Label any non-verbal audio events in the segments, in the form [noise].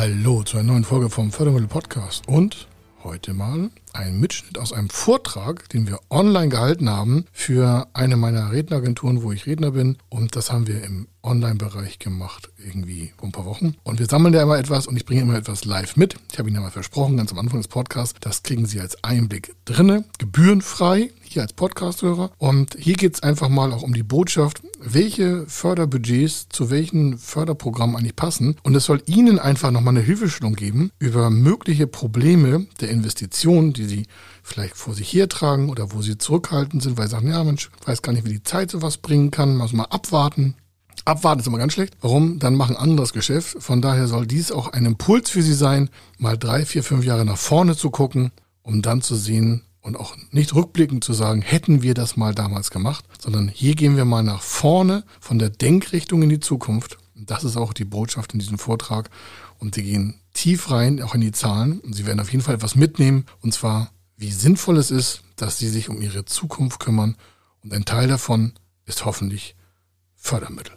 Hallo zu einer neuen Folge vom Fördermittel Podcast und heute mal ein Mitschnitt aus einem Vortrag, den wir online gehalten haben für eine meiner Redneragenturen, wo ich Redner bin. Und das haben wir im Online-Bereich gemacht, irgendwie vor ein paar Wochen. Und wir sammeln da immer etwas und ich bringe immer etwas live mit. Ich habe Ihnen ja mal versprochen, ganz am Anfang des Podcasts, das kriegen Sie als Einblick drinne, gebührenfrei, hier als Podcast-Hörer. Und hier geht es einfach mal auch um die Botschaft, welche Förderbudgets zu welchen Förderprogrammen eigentlich passen. Und es soll Ihnen einfach nochmal eine Hilfestellung geben über mögliche Probleme der Investitionen, die sie vielleicht vor sich hertragen oder wo sie zurückhaltend sind, weil sie sagen, ja Mensch, weiß gar nicht, wie die Zeit sowas bringen kann, muss mal abwarten. Abwarten ist immer ganz schlecht. Warum? Dann machen anderes Geschäft. Von daher soll dies auch ein Impuls für Sie sein, mal drei, vier, fünf Jahre nach vorne zu gucken, um dann zu sehen und auch nicht rückblickend zu sagen, hätten wir das mal damals gemacht, sondern hier gehen wir mal nach vorne von der Denkrichtung in die Zukunft. Das ist auch die Botschaft in diesem Vortrag. Und Sie gehen tief rein, auch in die Zahlen. Und Sie werden auf jeden Fall etwas mitnehmen. Und zwar, wie sinnvoll es ist, dass Sie sich um Ihre Zukunft kümmern. Und ein Teil davon ist hoffentlich Fördermittel.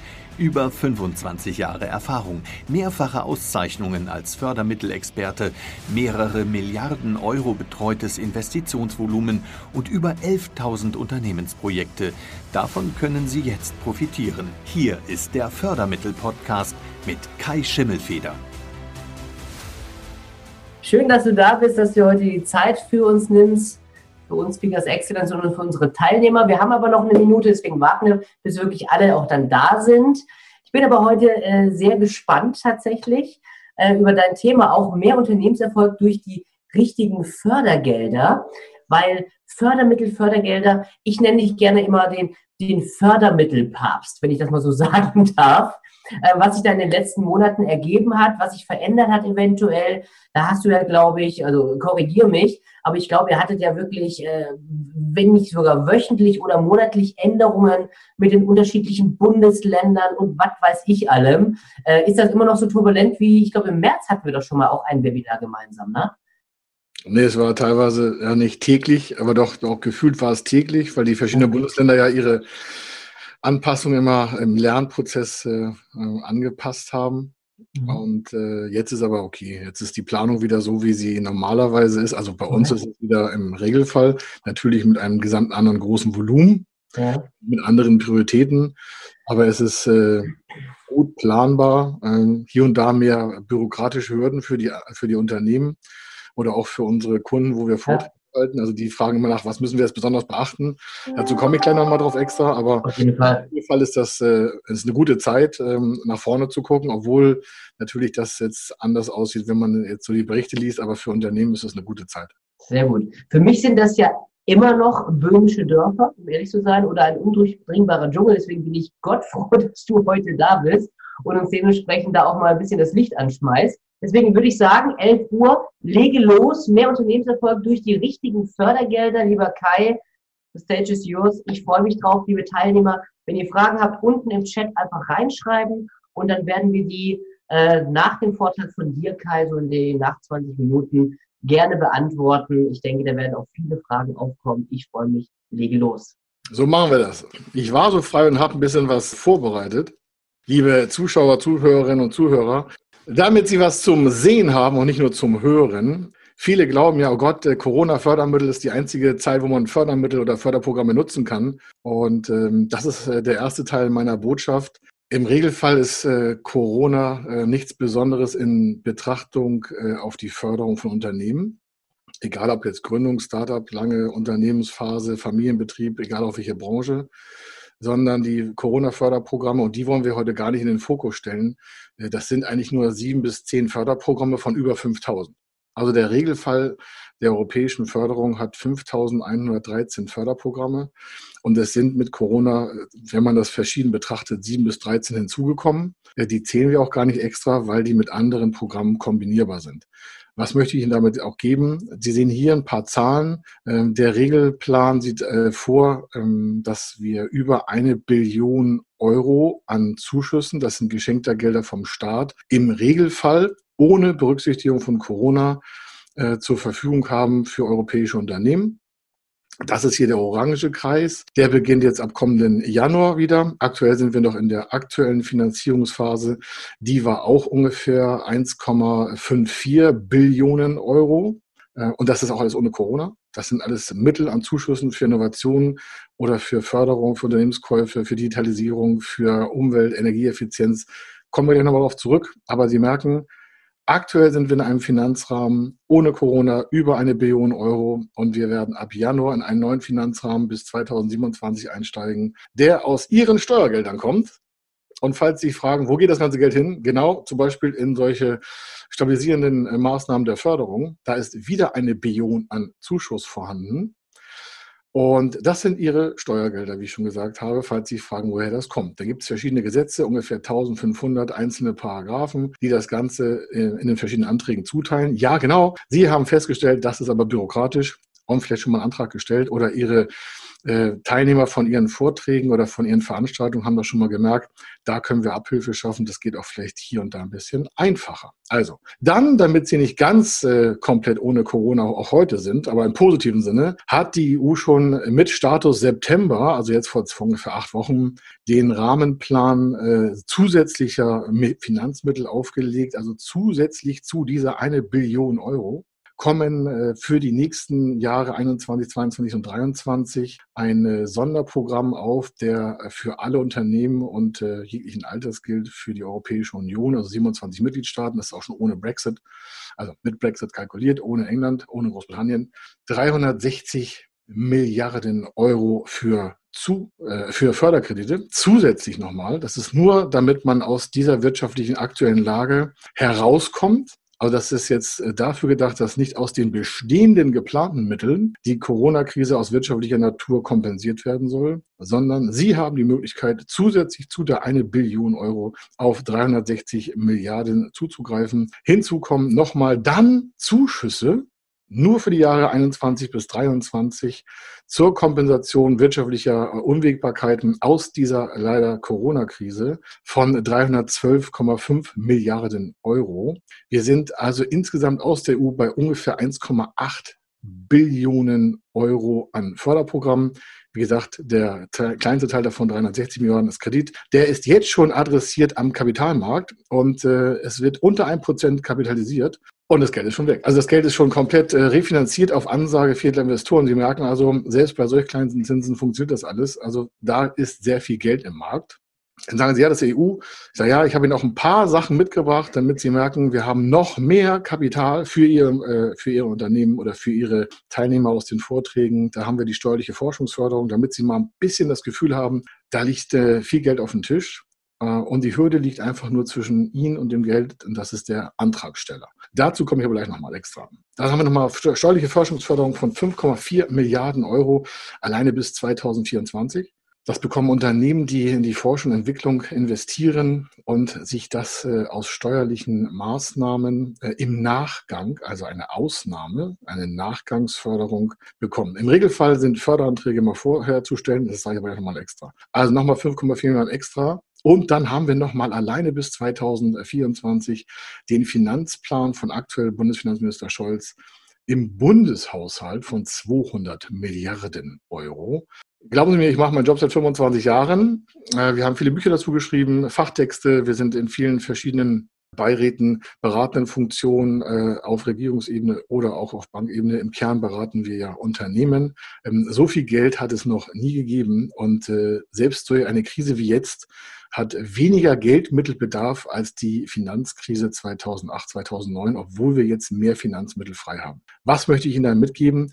Über 25 Jahre Erfahrung, mehrfache Auszeichnungen als Fördermittelexperte, mehrere Milliarden Euro betreutes Investitionsvolumen und über 11.000 Unternehmensprojekte. Davon können Sie jetzt profitieren. Hier ist der Fördermittel-Podcast mit Kai Schimmelfeder. Schön, dass du da bist, dass du heute die Zeit für uns nimmst für uns Speakers Excellence, sondern für unsere Teilnehmer. Wir haben aber noch eine Minute, deswegen warten wir, bis wirklich alle auch dann da sind. Ich bin aber heute äh, sehr gespannt tatsächlich äh, über dein Thema, auch mehr Unternehmenserfolg durch die richtigen Fördergelder, weil Fördermittel, Fördergelder, ich nenne dich gerne immer den, den Fördermittelpapst, wenn ich das mal so [laughs] sagen darf. Äh, was sich da in den letzten Monaten ergeben hat, was sich verändert hat eventuell. Da hast du ja, glaube ich, also korrigier mich, aber ich glaube, ihr hattet ja wirklich, äh, wenn nicht sogar wöchentlich oder monatlich Änderungen mit den unterschiedlichen Bundesländern und was weiß ich allem. Äh, ist das immer noch so turbulent wie, ich glaube, im März hatten wir doch schon mal auch ein Webinar gemeinsam, ne? Nee, es war teilweise ja nicht täglich, aber doch, doch gefühlt war es täglich, weil die verschiedenen okay. Bundesländer ja ihre Anpassungen immer im Lernprozess äh, angepasst haben. Mhm. Und äh, jetzt ist aber okay. Jetzt ist die Planung wieder so, wie sie normalerweise ist. Also bei uns mhm. ist es wieder im Regelfall natürlich mit einem gesamt anderen großen Volumen, ja. mit anderen Prioritäten. Aber es ist äh, gut planbar. Ähm, hier und da mehr bürokratische Hürden für die, für die Unternehmen oder auch für unsere Kunden, wo wir Vorträge halten. Also die fragen immer nach, was müssen wir jetzt besonders beachten. Dazu komme ich gleich nochmal drauf extra, aber auf jeden Fall, auf jeden Fall ist das äh, ist eine gute Zeit, ähm, nach vorne zu gucken, obwohl natürlich das jetzt anders aussieht, wenn man jetzt so die Berichte liest, aber für Unternehmen ist es eine gute Zeit. Sehr gut. Für mich sind das ja immer noch böhmische Dörfer, um ehrlich zu sein, oder ein undurchdringbarer Dschungel. Deswegen bin ich Gott froh, [laughs] dass du heute da bist und uns dementsprechend da auch mal ein bisschen das Licht anschmeißt. Deswegen würde ich sagen, 11 Uhr, lege los, mehr Unternehmenserfolg durch die richtigen Fördergelder. Lieber Kai, the stage is yours. Ich freue mich drauf, liebe Teilnehmer. Wenn ihr Fragen habt, unten im Chat einfach reinschreiben und dann werden wir die äh, nach dem Vortrag von dir, Kai, so in den nach 20 Minuten gerne beantworten. Ich denke, da werden auch viele Fragen aufkommen. Ich freue mich. Lege los. So machen wir das. Ich war so frei und habe ein bisschen was vorbereitet. Liebe Zuschauer, Zuhörerinnen und Zuhörer, damit Sie was zum Sehen haben und nicht nur zum Hören. Viele glauben ja, oh Gott, Corona-Fördermittel ist die einzige Zeit, wo man Fördermittel oder Förderprogramme nutzen kann. Und ähm, das ist äh, der erste Teil meiner Botschaft. Im Regelfall ist äh, Corona äh, nichts Besonderes in Betrachtung äh, auf die Förderung von Unternehmen. Egal ob jetzt Gründung, Startup, lange Unternehmensphase, Familienbetrieb, egal auf welche Branche sondern die Corona-Förderprogramme, und die wollen wir heute gar nicht in den Fokus stellen. Äh, das sind eigentlich nur sieben bis zehn Förderprogramme von über 5000. Also der Regelfall der europäischen Förderung hat 5.113 Förderprogramme und es sind mit Corona, wenn man das verschieden betrachtet, 7 bis 13 hinzugekommen. Die zählen wir auch gar nicht extra, weil die mit anderen Programmen kombinierbar sind. Was möchte ich Ihnen damit auch geben? Sie sehen hier ein paar Zahlen. Ähm, der Regelplan sieht äh, vor, ähm, dass wir über eine Billion Euro an Zuschüssen, das sind geschenkter Gelder vom Staat, im Regelfall ohne Berücksichtigung von Corona äh, zur Verfügung haben für europäische Unternehmen. Das ist hier der orange Kreis. Der beginnt jetzt ab kommenden Januar wieder. Aktuell sind wir noch in der aktuellen Finanzierungsphase. Die war auch ungefähr 1,54 Billionen Euro. Äh, und das ist auch alles ohne Corona. Das sind alles Mittel an Zuschüssen für Innovationen oder für Förderung, für Unternehmenskäufe, für Digitalisierung, für Umwelt, Energieeffizienz. Kommen wir gleich nochmal darauf zurück. Aber Sie merken, Aktuell sind wir in einem Finanzrahmen ohne Corona über eine Billion Euro und wir werden ab Januar in einen neuen Finanzrahmen bis 2027 einsteigen, der aus Ihren Steuergeldern kommt. Und falls Sie fragen, wo geht das ganze Geld hin? Genau, zum Beispiel in solche stabilisierenden äh, Maßnahmen der Förderung. Da ist wieder eine Billion an Zuschuss vorhanden. Und das sind ihre Steuergelder, wie ich schon gesagt habe, falls Sie fragen, woher das kommt. Da gibt es verschiedene Gesetze, ungefähr 1500 einzelne Paragraphen, die das Ganze in, in den verschiedenen Anträgen zuteilen. Ja, genau. Sie haben festgestellt, das ist aber bürokratisch und vielleicht schon mal einen Antrag gestellt oder Ihre äh, Teilnehmer von ihren Vorträgen oder von ihren Veranstaltungen haben das schon mal gemerkt, da können wir Abhilfe schaffen. Das geht auch vielleicht hier und da ein bisschen einfacher. Also, dann, damit sie nicht ganz äh, komplett ohne Corona auch heute sind, aber im positiven Sinne, hat die EU schon mit Status September, also jetzt vor, ungefähr acht Wochen, den Rahmenplan äh, zusätzlicher Finanzmittel aufgelegt, also zusätzlich zu dieser eine Billion Euro kommen äh, für die nächsten Jahre 21, 22 und 23 ein äh, Sonderprogramm auf, der äh, für alle Unternehmen und jeglichen Alters gilt für die Europäische Union, also 27 Mitgliedstaaten, das ist auch schon ohne Brexit, also mit Brexit kalkuliert, ohne England, ohne Großbritannien, 360 Milliarden Euro für zu, äh, für Förderkredite zusätzlich nochmal. Das ist nur, damit man aus dieser wirtschaftlichen aktuellen Lage herauskommt also das ist jetzt äh, dafür gedacht, dass nicht aus den bestehenden geplanten Mitteln die Corona-Krise aus wirtschaftlicher Natur kompensiert werden soll, sondern Sie haben die Möglichkeit, zusätzlich zu der eine Billion Euro auf 360 Milliarden zuzugreifen. Hinzu kommen nochmal dann Zuschüsse nur für die Jahre 21 bis 23 zur Kompensation wirtschaftlicher Unwägbarkeiten aus dieser leider Corona-Krise von 312,5 Milliarden Euro. Wir sind also insgesamt aus der EU bei ungefähr 1,8 Billionen Euro an Förderprogrammen. Wie gesagt, der kleinste Teil davon, 360 Milliarden, ist Kredit. Der ist jetzt schon adressiert am Kapitalmarkt und äh, es wird unter 1% kapitalisiert. Und das Geld ist schon weg. Also das Geld ist schon komplett äh, refinanziert auf Ansage vieler Investoren. Sie merken also, selbst bei solch kleinen Zinsen funktioniert das alles. Also da ist sehr viel Geld im Markt. Dann sagen Sie, ja, das EU. Ich sage, ja, ich habe Ihnen auch ein paar Sachen mitgebracht, damit Sie merken, wir haben noch mehr Kapital für Ihr, äh, für Ihre Unternehmen oder für Ihre Teilnehmer aus den Vorträgen. Da haben wir die steuerliche Forschungsförderung, damit Sie mal ein bisschen das Gefühl haben, da liegt äh, viel Geld auf dem Tisch. Äh, und die Hürde liegt einfach nur zwischen Ihnen und dem Geld, und das ist der Antragsteller. Dazu komme ich aber gleich nochmal extra. Da haben wir nochmal steuerliche Forschungsförderung von 5,4 Milliarden Euro alleine bis 2024. Das bekommen Unternehmen, die in die Forschung und Entwicklung investieren und sich das äh, aus steuerlichen Maßnahmen äh, im Nachgang, also eine Ausnahme, eine Nachgangsförderung bekommen. Im Regelfall sind Förderanträge immer vorher zu stellen, das sage ich aber nochmal extra. Also nochmal 5,4 Milliarden extra und dann haben wir nochmal alleine bis 2024 den Finanzplan von aktuell Bundesfinanzminister Scholz im Bundeshaushalt von 200 Milliarden Euro. Glauben Sie mir, ich mache meinen Job seit 25 Jahren. Äh, wir haben viele Bücher dazu geschrieben, Fachtexte. Wir sind in vielen verschiedenen Beiräten, beratenden Funktionen äh, auf Regierungsebene oder auch auf Bankebene. Im Kern beraten wir ja Unternehmen. Ähm, so viel Geld hat es noch nie gegeben. Und äh, selbst so eine Krise wie jetzt hat weniger Geldmittelbedarf als die Finanzkrise 2008, 2009, obwohl wir jetzt mehr Finanzmittel frei haben. Was möchte ich Ihnen da mitgeben?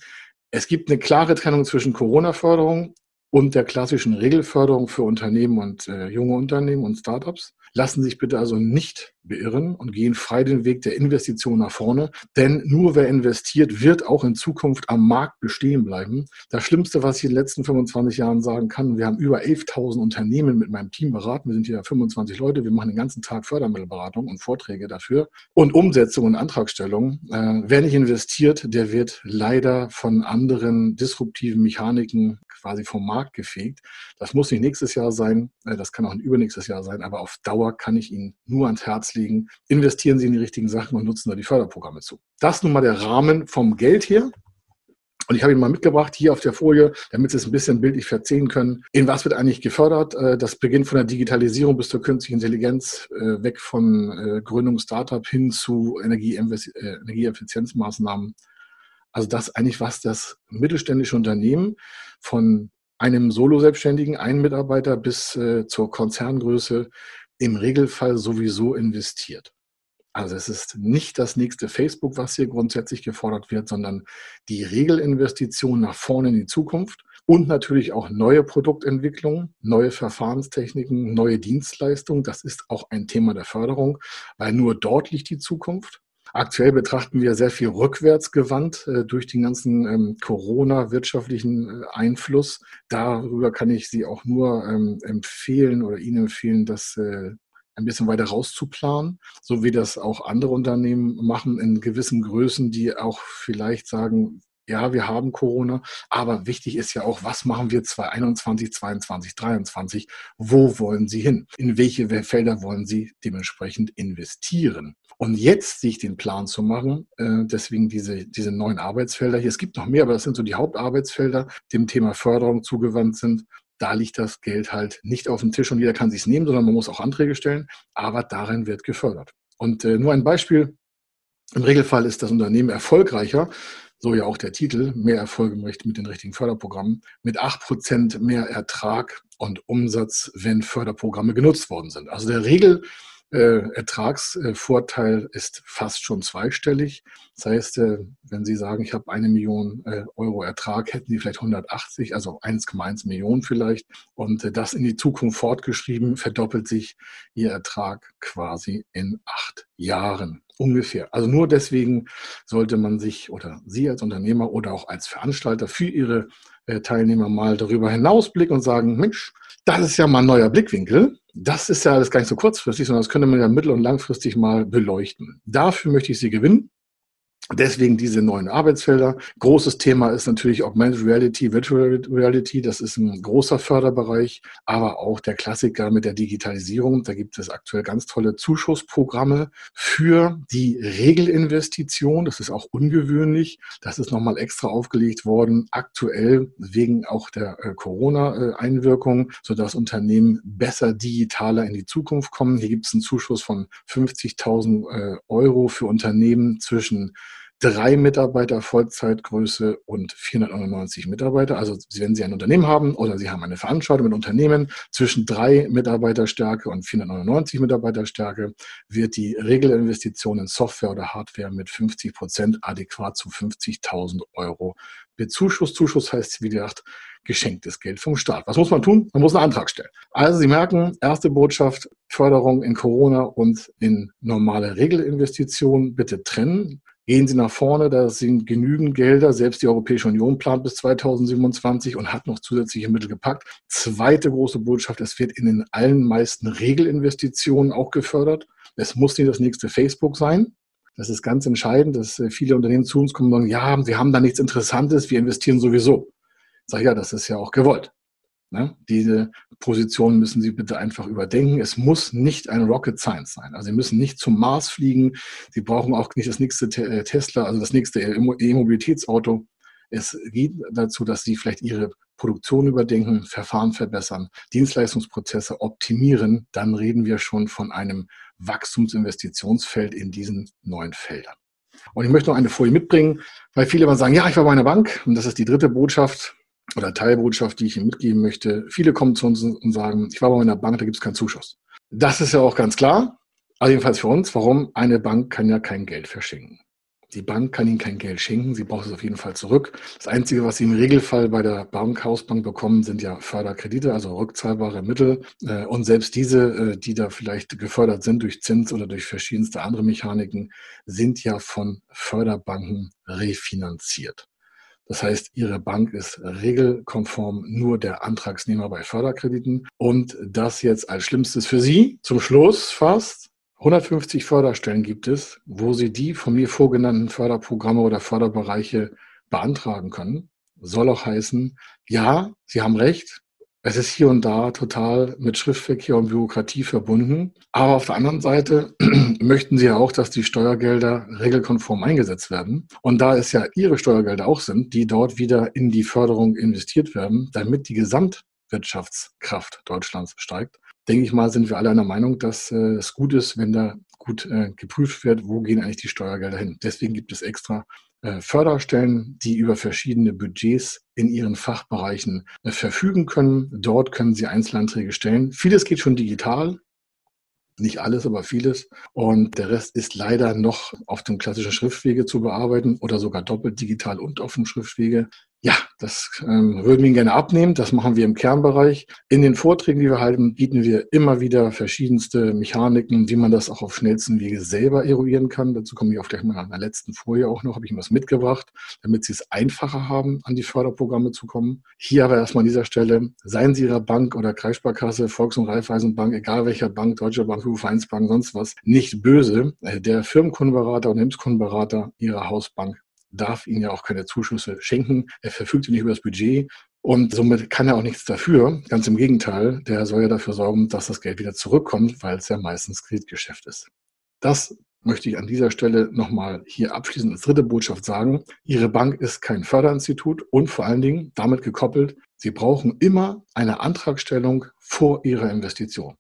Es gibt eine klare Trennung zwischen Corona-Förderung und der klassischen Regelförderung für Unternehmen und äh, junge Unternehmen und Startups. Lassen Sie sich bitte also nicht beirren und gehen frei den Weg der Investition nach vorne. Denn nur wer investiert, wird auch in Zukunft am Markt bestehen bleiben. Das Schlimmste, was ich in den letzten 25 Jahren sagen kann, wir haben über 11.000 Unternehmen mit meinem Team beraten. Wir sind hier 25 Leute. Wir machen den ganzen Tag Fördermittelberatung und Vorträge dafür und Umsetzung und Antragstellung. Äh, wer nicht investiert, der wird leider von anderen disruptiven Mechaniken quasi vom Markt gefegt. Das muss nicht nächstes Jahr sein, äh, das kann auch ein übernächstes Jahr sein, aber auf Dauer kann ich Ihnen nur ans Herz legen, investieren Sie in die richtigen Sachen und nutzen da die Förderprogramme zu. Das nun mal der Rahmen vom Geld hier. Und ich habe ihn mal mitgebracht hier auf der Folie, damit Sie es ein bisschen bildlich verzehen können. In was wird eigentlich gefördert? Äh, das beginnt von der Digitalisierung bis zur künstlichen Intelligenz, äh, weg von Gründung Startup hin zu Energieeffizienzmaßnahmen. Also das eigentlich, was das mittelständische Unternehmen von einem Solo-Selbstständigen, einen Mitarbeiter bis zur Konzerngröße im Regelfall sowieso investiert. Also es ist nicht das nächste Facebook, was hier grundsätzlich gefordert wird, sondern die Regelinvestition nach vorne in die Zukunft und natürlich auch neue Produktentwicklungen, neue Verfahrenstechniken, neue Dienstleistungen. Das ist auch ein Thema der Förderung, weil nur dort liegt die Zukunft. Aktuell betrachten wir sehr viel rückwärtsgewandt äh, durch den ganzen ähm, Corona-wirtschaftlichen äh, Einfluss. Darüber kann ich Sie auch nur ähm, empfehlen oder Ihnen empfehlen, das äh, ein bisschen weiter rauszuplanen, so wie das auch andere Unternehmen machen in gewissen Größen, die auch vielleicht sagen, ja, wir haben Corona, aber wichtig ist ja auch, was machen wir 2021, 2022, 2023? Wo wollen Sie hin? In welche Felder wollen Sie dementsprechend investieren? Und jetzt sich den Plan zu machen, äh, deswegen diese, diese neuen Arbeitsfelder hier. Es gibt noch mehr, aber das sind so die Hauptarbeitsfelder, dem Thema Förderung zugewandt sind. Da liegt das Geld halt nicht auf dem Tisch und jeder kann sich nehmen, sondern man muss auch Anträge stellen. Aber darin wird gefördert. Und äh, nur ein Beispiel. Im Regelfall ist das Unternehmen erfolgreicher, so ja auch der Titel, mehr Erfolge mit den richtigen Förderprogrammen, mit acht Prozent mehr Ertrag und Umsatz, wenn Förderprogramme genutzt worden sind. Also der Regel Ertragsvorteil ist fast schon zweistellig. Das heißt, äh, wenn Sie sagen, ich habe eine Million äh, Euro Ertrag, hätten Sie vielleicht 180, also 1,1 Millionen vielleicht. Und äh, das in die Zukunft fortgeschrieben, verdoppelt sich Ihr Ertrag quasi in acht Jahren ungefähr. Also nur deswegen sollte man sich oder Sie als Unternehmer oder auch als Veranstalter für Ihre äh, Teilnehmer mal darüber hinausblicken und sagen, Mensch, das ist ja mal ein neuer Blickwinkel. Das ist ja alles gar nicht so kurzfristig, sondern das könnte man ja mittel- und langfristig mal beleuchten. Dafür möchte ich Sie gewinnen. Deswegen diese neuen Arbeitsfelder. Großes Thema ist natürlich Augmented Reality, Virtual Reality. Das ist ein großer Förderbereich, aber auch der Klassiker mit der Digitalisierung. Da gibt es aktuell ganz tolle Zuschussprogramme für die Regelinvestition. Das ist auch ungewöhnlich. Das ist nochmal extra aufgelegt worden, aktuell wegen auch der äh, Corona-Einwirkung, sodass Unternehmen besser digitaler in die Zukunft kommen. Hier gibt es einen Zuschuss von 50.000 äh, Euro für Unternehmen zwischen drei Mitarbeiter Vollzeitgröße und 499 Mitarbeiter. Also wenn Sie ein Unternehmen haben oder Sie haben eine Veranstaltung mit Unternehmen zwischen drei Mitarbeiterstärke und 499 Mitarbeiterstärke, wird die Regelinvestition in Software oder Hardware mit 50 Prozent adäquat zu 50.000 Euro bezuschusst. Zuschuss heißt, wie gesagt, geschenktes Geld vom Staat. Was muss man tun? Man muss einen Antrag stellen. Also Sie merken, erste Botschaft, Förderung in Corona und in normale Regelinvestitionen bitte trennen. Gehen Sie nach vorne, da sind genügend Gelder. Selbst die Europäische Union plant bis 2027 und hat noch zusätzliche Mittel gepackt. Zweite große Botschaft, es wird in den allen meisten Regelinvestitionen auch gefördert. Es muss nicht das nächste Facebook sein. Das ist ganz entscheidend, dass äh, viele Unternehmen zu uns kommen und sagen, ja, wir haben da nichts Interessantes, wir investieren sowieso. Sage, ja, das ist ja auch gewollt. Ne? Diese Position müssen Sie bitte einfach überdenken. Es muss nicht ein Rocket Science sein. Also Sie müssen nicht zum Mars fliegen. Sie brauchen auch nicht das nächste äh, Tesla, also das nächste E-Mobilitätsauto. Es geht dazu, dass Sie vielleicht Ihre Produktion überdenken, Verfahren verbessern, Dienstleistungsprozesse optimieren. Dann reden wir schon von einem Wachstumsinvestitionsfeld in diesen neuen Feldern. Und ich möchte noch eine Folie mitbringen, weil viele immer sagen, ja, ich war bei einer Bank. Und das ist die dritte Botschaft oder Teilbotschaft, die ich Ihnen mitgeben möchte. Viele kommen zu uns und sagen, ich war bei einer Bank, da gibt es keinen Zuschuss. Das ist ja auch ganz klar. Also jedenfalls für uns, warum? Eine Bank kann ja kein Geld verschenken. Die Bank kann Ihnen kein Geld schenken, sie braucht es auf jeden Fall zurück. Das Einzige, was Sie im Regelfall bei der Bank, Hausbank bekommen, sind ja Förderkredite, also rückzahlbare Mittel. Äh, und selbst diese, äh, die da vielleicht gefördert sind durch Zins oder durch verschiedenste andere Mechaniken, sind ja von Förderbanken refinanziert. Das heißt, Ihre Bank ist regelkonform nur der Antragsnehmer bei Förderkrediten. Und das jetzt als Schlimmstes für Sie zum Schluss fast 150 Förderstellen gibt es, wo Sie die von mir vorgenannten Förderprogramme oder Förderbereiche beantragen können. Soll auch heißen, ja, Sie haben recht, es ist hier und da total mit Schriftverkehr und Bürokratie verbunden. Aber auf der anderen Seite [clears throat] möchten Sie ja auch, dass die Steuergelder regelkonform eingesetzt werden. Und da es ja Ihre Steuergelder auch sind, die dort wieder in die Förderung investiert werden, damit die Gesamtwirtschaftskraft Deutschlands steigt, denke ich mal, sind wir alle einer Meinung, dass äh, es gut ist, wenn da gut äh, geprüft wird, wo gehen eigentlich die Steuergelder hin. Deswegen gibt es extra Förderstellen, die über verschiedene Budgets in ihren Fachbereichen äh, verfügen können. Dort können Sie Einzelanträge stellen. Vieles geht schon digital. Nicht alles, aber vieles. Und der Rest ist leider noch auf dem klassischen Schriftwege zu bearbeiten oder sogar doppelt digital und auf dem Schriftwege. Ja, das ähm, würden wir Ihnen gerne abnehmen. Das machen wir im Kernbereich. In den Vorträgen, die wir halten, bieten wir immer wieder verschiedenste Mechaniken, wie man das auch auf schnellsten Wege selber eruieren kann. Dazu komme ich auch gleich mal in der letzten Folie auch noch, habe ich Ihnen was mitgebracht, damit Sie es einfacher haben, an die Förderprogramme zu kommen. Hier aber erstmal an dieser Stelle, seien Sie Ihrer Bank oder Kreissparkasse, Volks- und Raiffeisenbank, egal welcher Bank, Deutsche Bank, Vereinsbank, sonst was, nicht böse. Äh, der Firmenkundenberater und Hilfskundenberater Ihrer Hausbank darf Ihnen ja auch keine Zuschüsse schenken. Er verfügt nicht über das Budget und somit kann er auch nichts dafür. Ganz im Gegenteil, der soll ja dafür sorgen, dass das Geld wieder zurückkommt, weil es ja meistens Kreditgeschäft ist. Das möchte ich an dieser Stelle nochmal hier abschließend als dritte Botschaft sagen. Ihre Bank ist kein Förderinstitut und vor allen Dingen damit gekoppelt, Sie brauchen immer eine Antragstellung vor Ihrer Investition.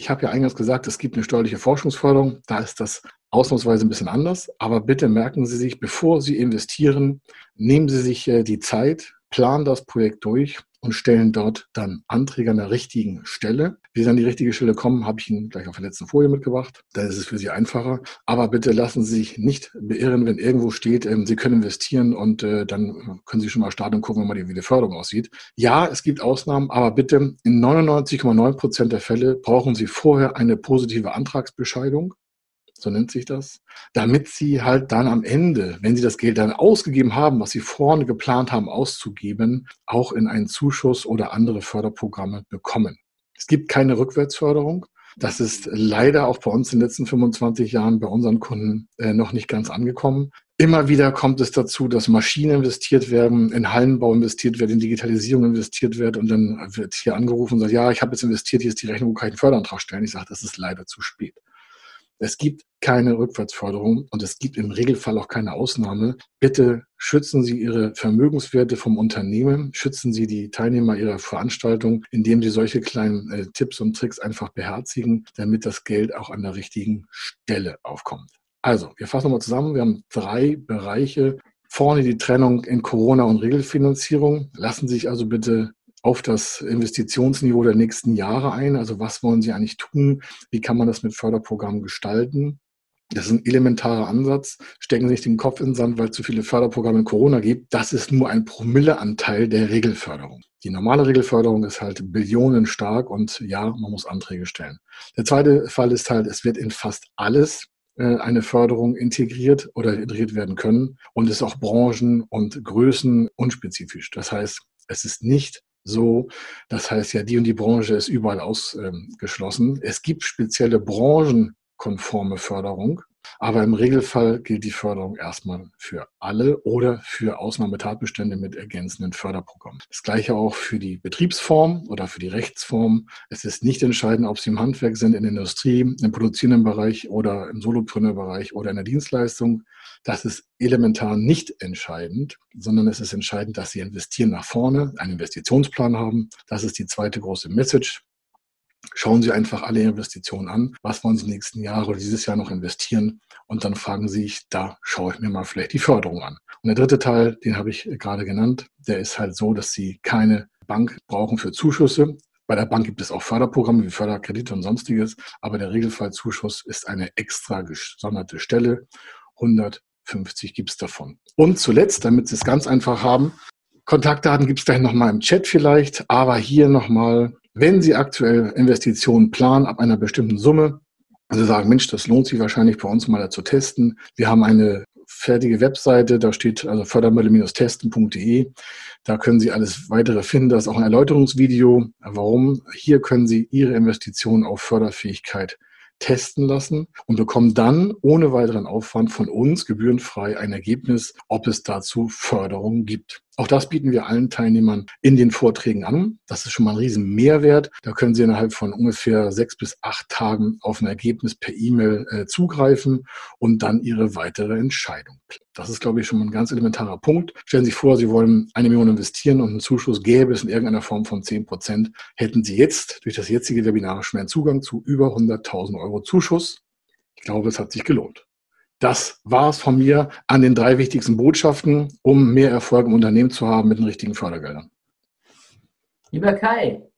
Ich habe ja eingangs gesagt, es gibt eine steuerliche Forschungsförderung. Da ist das ausnahmsweise ein bisschen anders. Aber bitte merken Sie sich, bevor Sie investieren, nehmen Sie sich äh, die Zeit, planen das Projekt durch und stellen dort dann Anträge an der richtigen Stelle. Wie Sie an die richtige Stelle kommen, habe ich Ihnen gleich auf der letzten Folie mitgebracht. Dann ist es für Sie einfacher. Aber bitte lassen Sie sich nicht beirren, wenn irgendwo steht, ähm, Sie können investieren und äh, dann können Sie schon mal starten und gucken, wie die Förderung aussieht. Ja, es gibt Ausnahmen, aber bitte in 99,9 Prozent der Fälle brauchen Sie vorher eine positive Antragsbescheidung so nennt sich das, damit sie halt dann am Ende, wenn sie das Geld dann ausgegeben haben, was sie vorne geplant haben auszugeben, auch in einen Zuschuss oder andere Förderprogramme bekommen. Es gibt keine Rückwärtsförderung. Das ist leider auch bei uns in den letzten 25 Jahren bei unseren Kunden äh, noch nicht ganz angekommen. Immer wieder kommt es dazu, dass Maschinen investiert werden, in Hallenbau investiert wird, in Digitalisierung investiert wird und dann wird hier angerufen und sagt, ja, ich habe jetzt investiert, hier ist die Rechnung, kann ich einen Förderantrag stellen? Ich sage, das ist leider zu spät. Es gibt keine Rückwärtsförderung und es gibt im Regelfall auch keine Ausnahme. Bitte schützen Sie Ihre Vermögenswerte vom Unternehmen, schützen Sie die Teilnehmer Ihrer Veranstaltung, indem Sie solche kleinen äh, Tipps und Tricks einfach beherzigen, damit das Geld auch an der richtigen Stelle aufkommt. Also, wir fassen nochmal zusammen. Wir haben drei Bereiche. Vorne die Trennung in Corona und Regelfinanzierung. Lassen Sie sich also bitte auf das Investitionsniveau der nächsten Jahre ein. Also was wollen Sie eigentlich tun? Wie kann man das mit Förderprogrammen gestalten? Das ist ein elementarer Ansatz. Stecken Sie nicht den Kopf in den Sand, weil es zu viele Förderprogramme in Corona gibt. Das ist nur ein Promilleanteil der Regelförderung. Die normale Regelförderung ist halt billionenstark und ja, man muss Anträge stellen. Der zweite Fall ist halt, es wird in fast alles äh, eine Förderung integriert oder integriert werden können und ist auch branchen- und Größen unspezifisch. Das heißt, es ist nicht so. Das heißt ja, die und die Branche ist überall ausgeschlossen. es gibt spezielle branchenkonforme Förderung. Aber im Regelfall gilt die Förderung erstmal für alle oder für Ausnahmetatbestände mit ergänzenden Förderprogrammen. Das gleiche auch für die Betriebsform oder für die Rechtsform. Es ist nicht entscheidend, ob Sie im Handwerk sind, in der Industrie, im produzierenden Bereich oder im Solopreneur-Bereich oder in der Dienstleistung. Das ist elementar nicht entscheidend, sondern es ist entscheidend, dass Sie investieren nach vorne, einen Investitionsplan haben. Das ist die zweite große Message. Schauen Sie einfach alle Investitionen an. Was wollen Sie nächsten Jahren oder dieses Jahr noch investieren? Und dann fragen Sie sich, da schaue ich mir mal vielleicht die Förderung an. Und der dritte Teil, den habe ich gerade genannt, der ist halt so, dass Sie keine Bank brauchen für Zuschüsse. Bei der Bank gibt es auch Förderprogramme wie Förderkredite und sonstiges, aber der Regelfallzuschuss ist eine extra gesonderte Stelle. 100 50 gibt es davon. Und zuletzt, damit Sie es ganz einfach haben, Kontaktdaten gibt es gleich nochmal im Chat vielleicht, aber hier nochmal, wenn Sie aktuell Investitionen planen ab einer bestimmten Summe, also sagen, Mensch, das lohnt sich wahrscheinlich bei uns mal zu testen. Wir haben eine fertige Webseite, da steht also fördermittel-testen.de. Da können Sie alles weitere finden. Da ist auch ein Erläuterungsvideo. Warum? Hier können Sie Ihre Investitionen auf Förderfähigkeit testen lassen und bekommen dann ohne weiteren Aufwand von uns gebührenfrei ein Ergebnis, ob es dazu Förderung gibt. Auch das bieten wir allen Teilnehmern in den Vorträgen an. Das ist schon mal ein riesen Mehrwert. Da können Sie innerhalb von ungefähr sechs bis acht Tagen auf ein Ergebnis per E-Mail äh, zugreifen und dann Ihre weitere Entscheidung. Das ist, glaube ich, schon mal ein ganz elementarer Punkt. Stellen Sie sich vor, Sie wollen eine Million investieren und einen Zuschuss gäbe es in irgendeiner Form von zehn Prozent. Hätten Sie jetzt durch das jetzige Webinar schon einen Zugang zu über 100.000 Euro Zuschuss. Ich glaube, es hat sich gelohnt. Das war es von mir an den drei wichtigsten Botschaften, um mehr Erfolg im Unternehmen zu haben mit den richtigen Fördergeldern. Lieber Kai,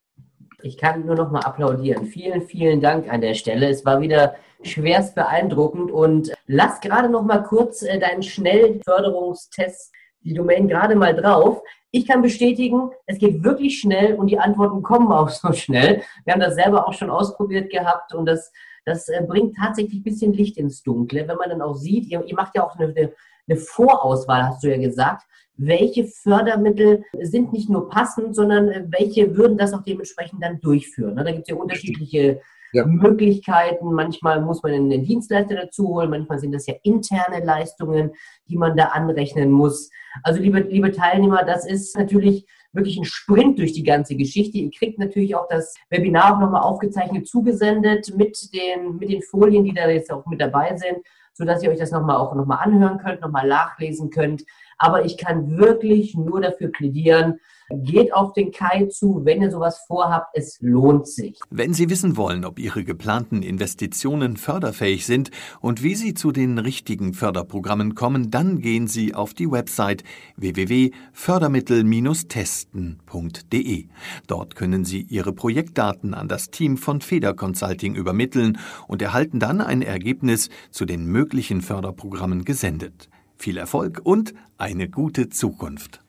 ich kann nur noch mal applaudieren. Vielen, vielen Dank an der Stelle. Es war wieder schwerst beeindruckend und lass gerade noch mal kurz äh, deinen Schnellförderungstest, die Domain gerade mal drauf. Ich kann bestätigen, es geht wirklich schnell und die Antworten kommen auch so schnell. Wir haben das selber auch schon ausprobiert gehabt und das das äh, bringt tatsächlich ein bisschen Licht ins Dunkle, wenn man dann auch sieht, ihr, ihr macht ja auch eine, eine Vorauswahl, hast du ja gesagt, welche Fördermittel sind nicht nur passend, sondern äh, welche würden das auch dementsprechend dann durchführen. Ne? Da gibt es ja unterschiedliche ja. Möglichkeiten. Manchmal muss man einen Dienstleister dazu holen, manchmal sind das ja interne Leistungen, die man da anrechnen muss. Also liebe, liebe Teilnehmer, das ist natürlich wirklich ein Sprint durch die ganze Geschichte. Ihr kriegt natürlich auch das Webinar nochmal aufgezeichnet zugesendet mit den, mit den Folien, die da jetzt auch mit dabei sind, sodass ihr euch das nochmal auch nochmal anhören könnt, nochmal nachlesen könnt. Aber ich kann wirklich nur dafür plädieren, geht auf den Kai zu, wenn ihr sowas vorhabt, es lohnt sich. Wenn Sie wissen wollen, ob Ihre geplanten Investitionen förderfähig sind und wie Sie zu den richtigen Förderprogrammen kommen, dann gehen Sie auf die Website www.fördermittel-testen.de. Dort können Sie Ihre Projektdaten an das Team von Feder Consulting übermitteln und erhalten dann ein Ergebnis zu den möglichen Förderprogrammen gesendet. Viel Erfolg und eine gute Zukunft.